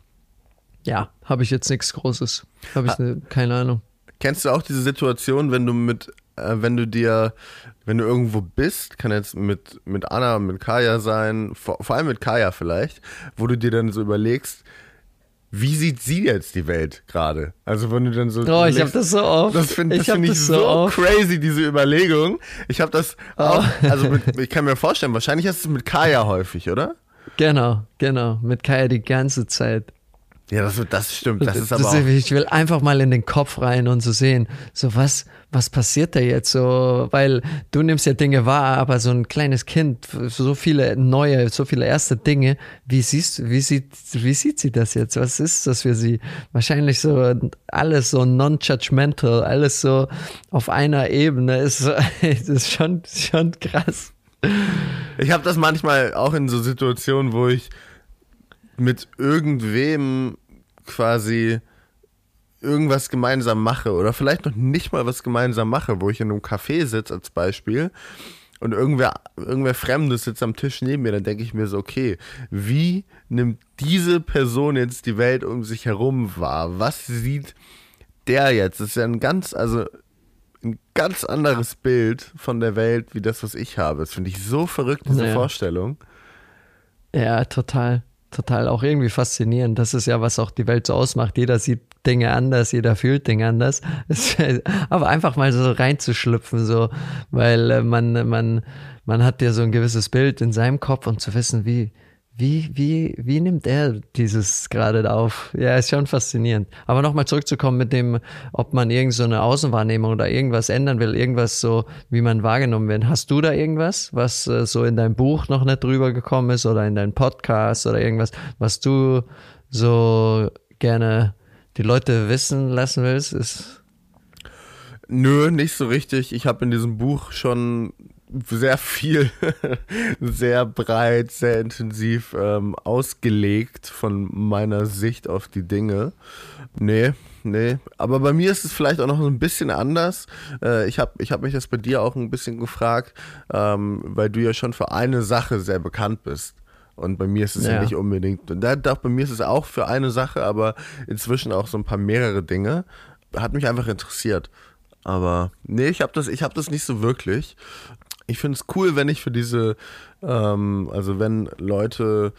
ja, habe ich jetzt nichts Großes. Habe ich ne, keine Ahnung. Kennst du auch diese Situation, wenn du mit äh, wenn du dir, wenn du irgendwo bist, kann jetzt mit, mit Anna, mit Kaya sein, vor, vor allem mit Kaya vielleicht, wo du dir dann so überlegst, wie sieht sie jetzt die Welt gerade? Also wenn du dann so. Oh, ich habe das so oft. Das finde ich, find ich so, so crazy, diese Überlegung. Ich habe das oh. auch, also mit, ich kann mir vorstellen, wahrscheinlich hast du es mit Kaya häufig, oder? Genau, genau. Mit Kaya die ganze Zeit. Ja, das, das stimmt. Das ist aber das, Ich will einfach mal in den Kopf rein und so sehen, so was, was passiert da jetzt so, weil du nimmst ja Dinge wahr, aber so ein kleines Kind, so viele neue, so viele erste Dinge, wie siehst, wie sieht, wie sieht sie das jetzt? Was ist das für sie? Wahrscheinlich so alles so non-judgmental, alles so auf einer Ebene ist, ist schon, schon krass. Ich habe das manchmal auch in so Situationen, wo ich mit irgendwem quasi irgendwas gemeinsam mache oder vielleicht noch nicht mal was gemeinsam mache, wo ich in einem Café sitze als Beispiel und irgendwer, irgendwer Fremdes sitzt am Tisch neben mir, dann denke ich mir so, okay, wie nimmt diese Person jetzt die Welt um sich herum wahr? Was sieht der jetzt? Das ist ja ein ganz, also ein ganz anderes Bild von der Welt wie das, was ich habe. Das finde ich so verrückt, diese ja. Vorstellung. Ja, total total auch irgendwie faszinierend. Das ist ja, was auch die Welt so ausmacht. Jeder sieht Dinge anders, jeder fühlt Dinge anders. Aber einfach mal so reinzuschlüpfen, so, weil äh, man, man, man hat ja so ein gewisses Bild in seinem Kopf und zu wissen, wie, wie, wie, wie nimmt er dieses gerade auf? Ja, ist schon faszinierend. Aber nochmal zurückzukommen mit dem, ob man irgend so eine Außenwahrnehmung oder irgendwas ändern will, irgendwas so, wie man wahrgenommen wird. Hast du da irgendwas, was äh, so in deinem Buch noch nicht drüber gekommen ist oder in deinem Podcast oder irgendwas, was du so gerne die Leute wissen lassen willst? Ist Nö, nicht so richtig. Ich habe in diesem Buch schon sehr viel, sehr breit, sehr intensiv ähm, ausgelegt von meiner Sicht auf die Dinge. Nee, nee. Aber bei mir ist es vielleicht auch noch ein bisschen anders. Äh, ich habe ich hab mich das bei dir auch ein bisschen gefragt, ähm, weil du ja schon für eine Sache sehr bekannt bist. Und bei mir ist es ja, ja nicht unbedingt. Und da, da, bei mir ist es auch für eine Sache, aber inzwischen auch so ein paar mehrere Dinge. Hat mich einfach interessiert. Aber nee, ich habe das, hab das nicht so wirklich ich finde es cool, wenn ich für diese, ähm, also wenn Leute,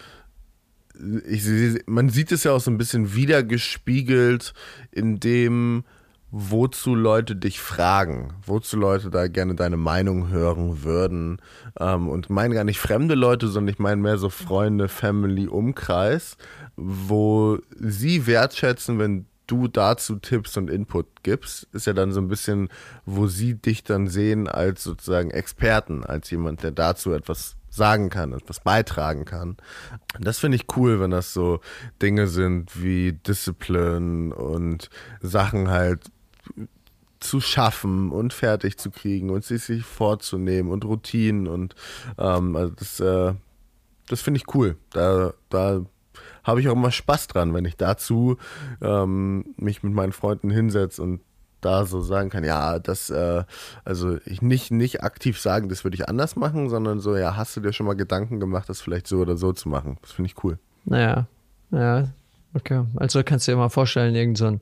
ich, man sieht es ja auch so ein bisschen wiedergespiegelt in dem, wozu Leute dich fragen, wozu Leute da gerne deine Meinung hören würden. Ähm, und meine gar nicht fremde Leute, sondern ich meine mehr so Freunde, Family, Umkreis, wo sie wertschätzen, wenn du dazu Tipps und Input gibst, ist ja dann so ein bisschen, wo sie dich dann sehen als sozusagen Experten, als jemand, der dazu etwas sagen kann, etwas beitragen kann. Das finde ich cool, wenn das so Dinge sind wie Discipline und Sachen halt zu schaffen und fertig zu kriegen und sich, sich vorzunehmen und Routinen und ähm, also das, äh, das finde ich cool. Da, da habe ich auch immer Spaß dran, wenn ich dazu ähm, mich mit meinen Freunden hinsetze und da so sagen kann, ja, das, äh, also ich nicht, nicht aktiv sagen, das würde ich anders machen, sondern so, ja, hast du dir schon mal Gedanken gemacht, das vielleicht so oder so zu machen? Das finde ich cool. Naja, ja, okay. Also kannst du dir mal vorstellen, irgend so ein,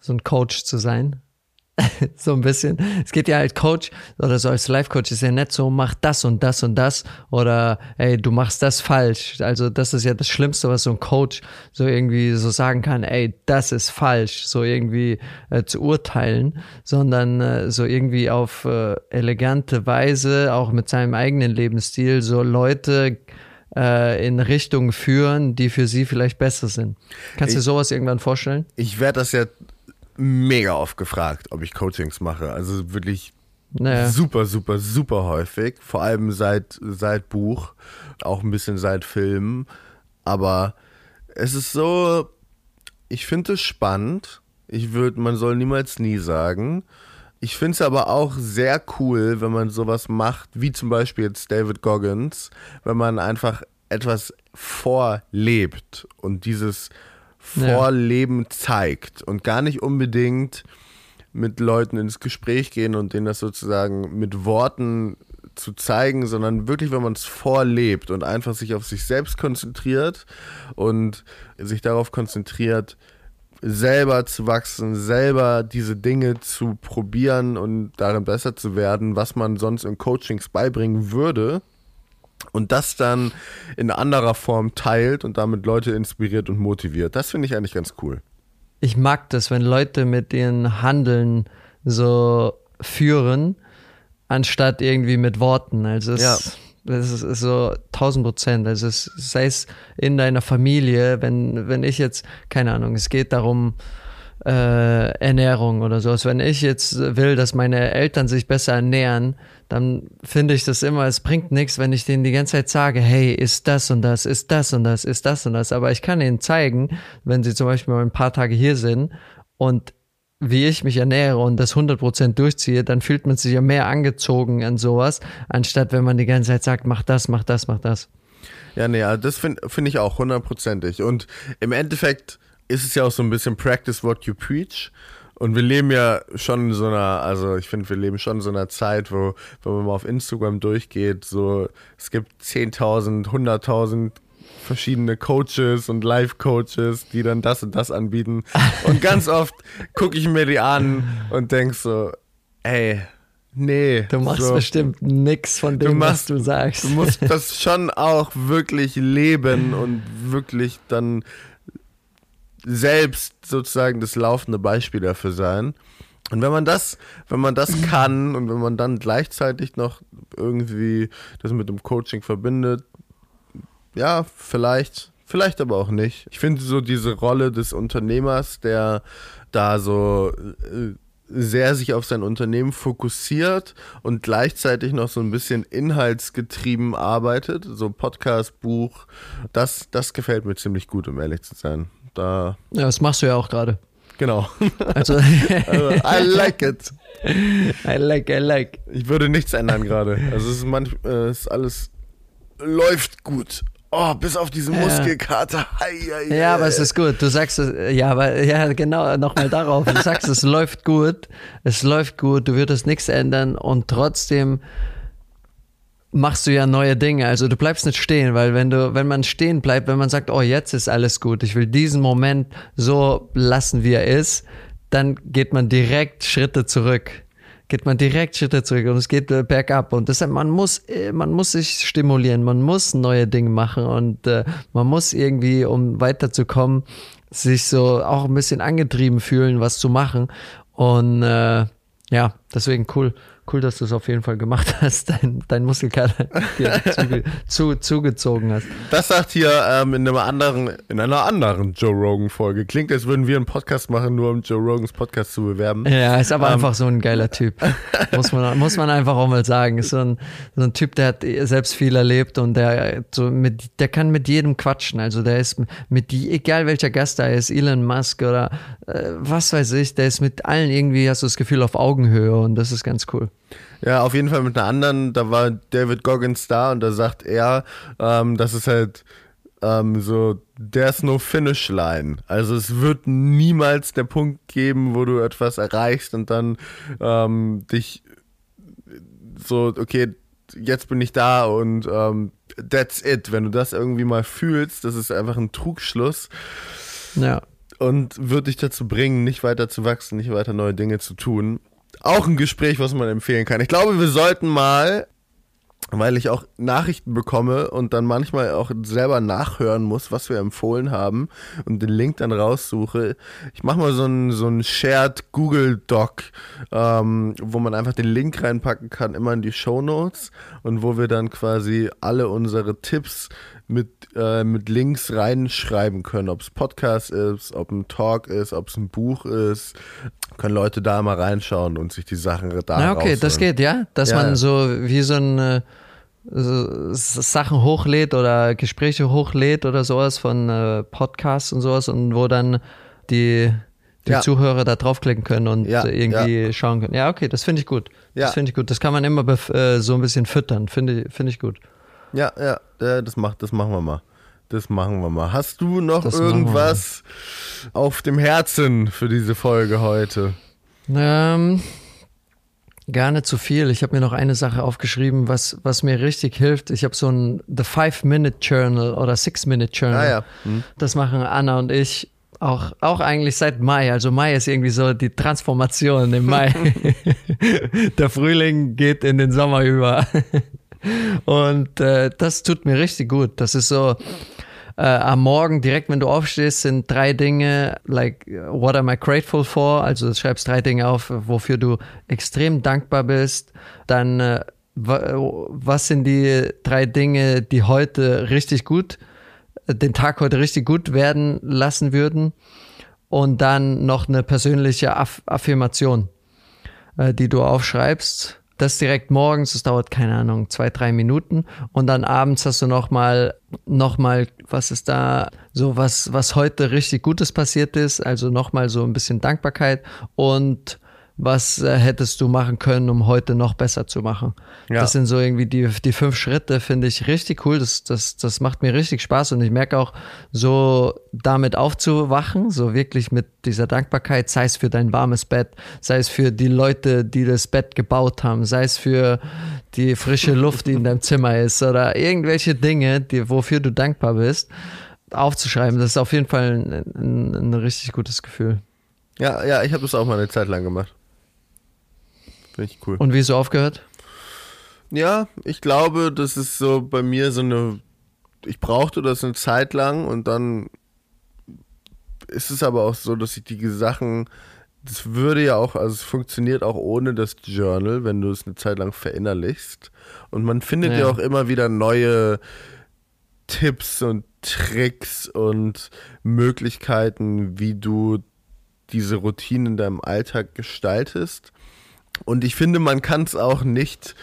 so ein Coach zu sein, so ein bisschen. Es geht ja als Coach oder so als Life-Coach ist ja nicht so, mach das und das und das oder ey, du machst das falsch. Also das ist ja das Schlimmste, was so ein Coach so irgendwie so sagen kann, ey, das ist falsch, so irgendwie äh, zu urteilen, sondern äh, so irgendwie auf äh, elegante Weise, auch mit seinem eigenen Lebensstil, so Leute äh, in Richtungen führen, die für sie vielleicht besser sind. Kannst du dir sowas irgendwann vorstellen? Ich werde das ja mega oft gefragt, ob ich Coachings mache. Also wirklich Naja. super, super, super häufig. Vor allem seit, seit Buch, auch ein bisschen seit Film. Aber es ist so, ich finde es spannend. Ich würde, man soll niemals nie sagen. Ich finde es aber auch sehr cool, wenn man sowas macht, wie zum Beispiel jetzt David Goggins, wenn man einfach etwas vorlebt und dieses Ja. Vorleben zeigt und gar nicht unbedingt mit Leuten ins Gespräch gehen und denen das sozusagen mit Worten zu zeigen, sondern wirklich, wenn man es vorlebt und einfach sich auf sich selbst konzentriert und sich darauf konzentriert, selber zu wachsen, selber diese Dinge zu probieren und darin besser zu werden, was man sonst in Coachings beibringen würde und das dann in anderer Form teilt und damit Leute inspiriert und motiviert. Das finde ich eigentlich ganz cool. ich mag das, wenn Leute mit ihren Handeln so führen, anstatt irgendwie mit Worten. Also es, Ja. das ist, ist so 1000 Prozent. Also es, sei es in deiner Familie, wenn, wenn ich jetzt, keine Ahnung, es geht darum, äh, Ernährung oder sowas. Wenn ich jetzt will, dass meine Eltern sich besser ernähren, dann finde ich das immer, es bringt nichts, wenn ich denen die ganze Zeit sage, hey, ist das und das, ist das und das, ist das und das. Aber ich kann ihnen zeigen, wenn sie zum Beispiel mal ein paar Tage hier sind und wie ich mich ernähre und das 100% durchziehe, dann fühlt man sich ja mehr angezogen an sowas, anstatt wenn man die ganze Zeit sagt, mach das, mach das, mach das. Ja, nee, ja, das finde find ich auch hundertprozentig. Und im Endeffekt ist es ja auch so ein bisschen Practice what you preach. Und wir leben ja schon in so einer, also ich finde, wir leben schon in so einer Zeit, wo, wenn man mal auf Instagram durchgeht, so, es gibt 10.000, 100.000 verschiedene Coaches und Life-Coaches, die dann das und das anbieten. Und ganz oft gucke ich mir die an und denk so, ey, nee. Du machst so, bestimmt nix von dem, was machst- du sagst. Du musst das schon auch wirklich leben und wirklich dann selbst sozusagen das laufende Beispiel dafür sein. Und wenn man das, wenn man das kann und wenn man dann gleichzeitig noch irgendwie das mit dem Coaching verbindet, ja, vielleicht, vielleicht aber auch nicht. Ich finde so diese Rolle des Unternehmers, der da so äh, sehr sich auf sein Unternehmen fokussiert und gleichzeitig noch so ein bisschen inhaltsgetrieben arbeitet, so Podcast, Buch, das, das gefällt mir ziemlich gut, um ehrlich zu sein. Da, Ja, das machst du ja auch gerade. genau. Also, Also, I like it. I like, I like. Ich würde nichts ändern gerade. Also es ist manchmal, äh, es ist alles läuft gut. Oh, bis auf diese Ja. Muskelkater. Hei, hei, Ja, aber es ist gut. Du sagst es, ja, aber ja, genau, nochmal darauf. Du sagst, es läuft gut, es läuft gut, du würdest nichts ändern und trotzdem machst du ja neue Dinge. Also du bleibst nicht stehen, weil wenn du, wenn man stehen bleibt, wenn man sagt, oh, jetzt ist alles gut, ich will diesen Moment so lassen, wie er ist, dann geht man direkt Schritte zurück. Geht man direkt Schritte zurück und es geht äh, bergab. Und deshalb, man muss, äh, man muss sich stimulieren, man muss neue Dinge machen und äh, man muss irgendwie, um weiterzukommen, sich so auch ein bisschen angetrieben fühlen, was zu machen. Und äh, ja, deswegen cool. Cool, dass du es auf jeden Fall gemacht hast, dein, dein Muskelkater zuge, zu, zugezogen hast. Das sagt hier ähm, in, einem anderen, in einer anderen Joe Rogan-Folge. Klingt, als würden wir einen Podcast machen, nur um Joe Rogans Podcast zu bewerben. Ja, ist aber ähm. einfach so ein geiler Typ. muss, man, muss man einfach auch mal sagen. Ist so ein, so ein Typ, der hat selbst viel erlebt und der, so mit, der kann mit jedem quatschen. Also der ist mit die, egal welcher Gast da ist, Elon Musk oder äh, was weiß ich, der ist mit allen irgendwie, hast du das Gefühl, auf Augenhöhe und das ist ganz cool. Ja, auf jeden Fall mit einer anderen, da war David Goggins da und da sagt er, ähm, dass es halt ähm, so, there's no finish line. Also es wird niemals der Punkt geben, wo du etwas erreichst und dann ähm, dich so, okay, jetzt bin ich da und ähm, that's it. Wenn du das irgendwie mal fühlst, das ist einfach ein Trugschluss. Ja. Und wird dich dazu bringen, nicht weiter zu wachsen, nicht weiter neue Dinge zu tun. Auch ein Gespräch, was man empfehlen kann. Ich glaube, wir sollten mal weil ich auch Nachrichten bekomme und dann manchmal auch selber nachhören muss, was wir empfohlen haben und den Link dann raussuche. Ich mache mal so ein, so ein Shared Google Doc, ähm, wo man einfach den Link reinpacken kann, immer in die Show Notes und wo wir dann quasi alle unsere Tipps mit, äh, mit Links reinschreiben können, ob es Podcast ist, ob ein Talk ist, ob es ein Buch ist. Können Leute da mal reinschauen und sich die Sachen da Ja, okay, das geht, ja? Dass ja. man so wie so ein äh, Sachen hochlädt oder Gespräche hochlädt oder sowas von äh, Podcasts und sowas und wo dann die, die ja. Zuhörer da draufklicken können und ja, irgendwie ja. schauen können. Ja, okay, das finde ich gut. Das finde ich gut. Das kann man immer äh, so ein bisschen füttern, finde find ich gut. Ja, ja, das, macht, das machen wir mal. Das machen wir mal. Hast du noch das irgendwas auf dem Herzen für diese Folge heute? Ähm, gar nicht zu viel. Ich habe mir noch eine Sache aufgeschrieben, was, was mir richtig hilft. Ich habe so ein The Five-Minute Journal oder Six-Minute Journal. Ah, ja. Hm. Das machen Anna und ich auch, auch eigentlich seit Mai. Also Mai ist irgendwie so die Transformation im Mai. Der Frühling geht in den Sommer über. Und äh, das tut mir richtig gut. Das ist so, äh, am Morgen direkt, wenn du aufstehst, sind drei Dinge, like, what am I grateful for? Also du schreibst drei Dinge auf, wofür du extrem dankbar bist. Dann, äh, was sind die drei Dinge, die heute richtig gut, den Tag heute richtig gut werden lassen würden? Und dann noch eine persönliche Aff Affirmation, äh, die du aufschreibst das direkt morgens, das dauert keine Ahnung, zwei, drei Minuten. Und dann abends hast du nochmal, nochmal, was ist da, so was, was heute richtig Gutes passiert ist, also nochmal so ein bisschen Dankbarkeit. Und was äh, hättest du machen können, um heute noch besser zu machen. Ja. Das sind so irgendwie die, die fünf Schritte, finde ich richtig cool. Das, das, das macht mir richtig Spaß und ich merke auch, so damit aufzuwachen, so wirklich mit dieser Dankbarkeit, sei es für dein warmes Bett, sei es für die Leute, die das Bett gebaut haben, sei es für die frische Luft, die in deinem Zimmer ist oder irgendwelche Dinge, die, wofür du dankbar bist, aufzuschreiben. Das ist auf jeden Fall ein, ein, ein richtig gutes Gefühl. Ja, ja, ich habe das auch mal eine Zeit lang gemacht. Finde ich cool. Und wie ist so aufgehört? Ja, ich glaube, das ist so bei mir so eine. Ich brauchte das eine Zeit lang und dann ist es aber auch so, dass ich die Sachen. Das würde ja auch, also es funktioniert auch ohne das Journal, wenn du es eine Zeit lang verinnerlichst. Und man findet ja, ja auch immer wieder neue Tipps und Tricks und Möglichkeiten, wie du diese Routine in deinem Alltag gestaltest. Und ich finde, man kann es auch nicht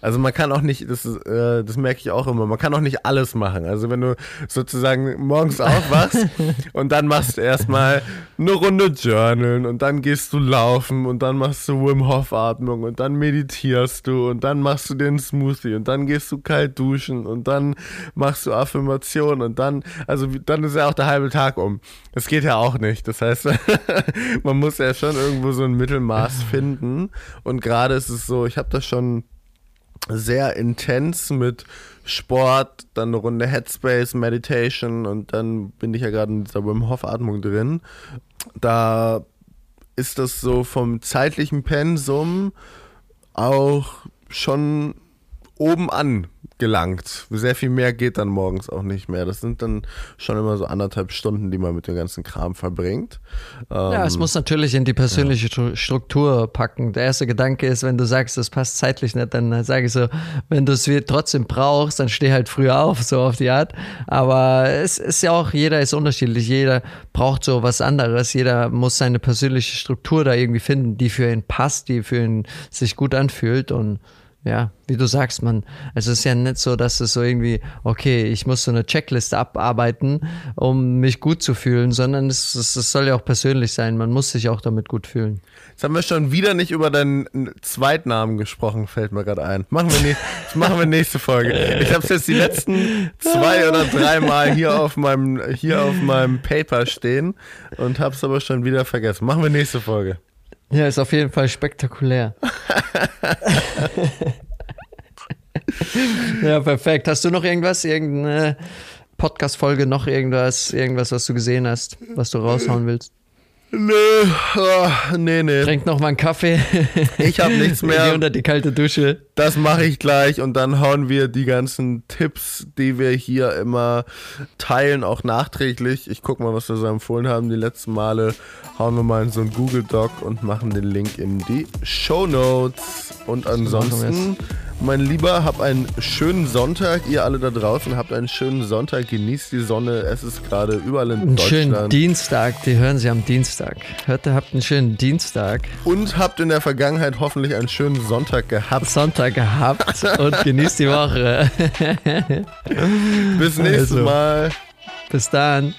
also man kann auch nicht, das, äh, das merke ich auch immer, man kann auch nicht alles machen. Also wenn du sozusagen morgens aufwachst und dann machst du erstmal eine Runde Journalen und dann gehst du laufen und dann machst du Wim Hof Atmung und dann meditierst du und dann machst du den Smoothie und dann gehst du kalt duschen und dann machst du Affirmation und dann, also dann ist ja auch der halbe Tag um. Das geht ja auch nicht. Das heißt, man muss ja schon irgendwo so ein Mittelmaß finden und gerade ist es so, ich habe das schon sehr intens mit Sport, dann eine Runde Headspace, Meditation und dann bin ich ja gerade in dieser Wim Hof Atmung drin. Da ist das so vom zeitlichen Pensum auch schon oben an gelangt. Sehr viel mehr geht dann morgens auch nicht mehr. Das sind dann schon immer so anderthalb Stunden, die man mit dem ganzen Kram verbringt. ja, es Ähm, muss natürlich in die persönliche Stru- Struktur packen. Der erste Gedanke ist, wenn du sagst, das passt zeitlich nicht, dann sage ich so, wenn du es trotzdem brauchst, dann steh halt früher auf, so auf die Art. Aber es ist ja auch, jeder ist unterschiedlich, jeder braucht so was anderes, jeder muss seine persönliche Struktur da irgendwie finden, die für ihn passt, die für ihn sich gut anfühlt und ja, wie du sagst, man, also es ist ja nicht so, dass es so irgendwie, okay, ich muss so eine Checkliste abarbeiten, um mich gut zu fühlen, sondern es, es, es soll ja auch persönlich sein. Man muss sich auch damit gut fühlen. Jetzt haben wir schon wieder nicht über deinen Zweitnamen gesprochen, fällt mir gerade ein. Machen wir, das machen wir nächste Folge. Ich habe es jetzt die letzten zwei oder drei Mal hier auf meinem hier auf meinem Paper stehen und habe es aber schon wieder vergessen. Machen wir nächste Folge. Ja, ist auf jeden Fall spektakulär. ja, perfekt. Hast du noch irgendwas? Irgendeine Podcast-Folge, noch irgendwas, irgendwas, was du gesehen hast, was du raushauen willst? Nö, oh, nee, nee. Trink noch mal einen Kaffee. Ich habe nichts Geh mehr. unter die kalte Dusche. Das mache ich gleich und dann hauen wir die ganzen Tipps, die wir hier immer teilen, auch nachträglich. Ich gucke mal, was wir so empfohlen haben die letzten Male. Hauen wir mal in so einen Google Doc und machen den Link in die Show Notes. Und ansonsten, mein Lieber, hab einen schönen Sonntag. Ihr alle da draußen habt einen schönen Sonntag. Genießt die Sonne. Es ist gerade überall in Einen schönen. Dienstag, die hören Sie am Dienstag. Hört, ihr habt einen schönen Dienstag, Und habt in der Vergangenheit hoffentlich einen schönen Sonntag gehabt. Sonntag gehabt und genießt die Woche. Bis nächstes Also. Mal. Bis dann.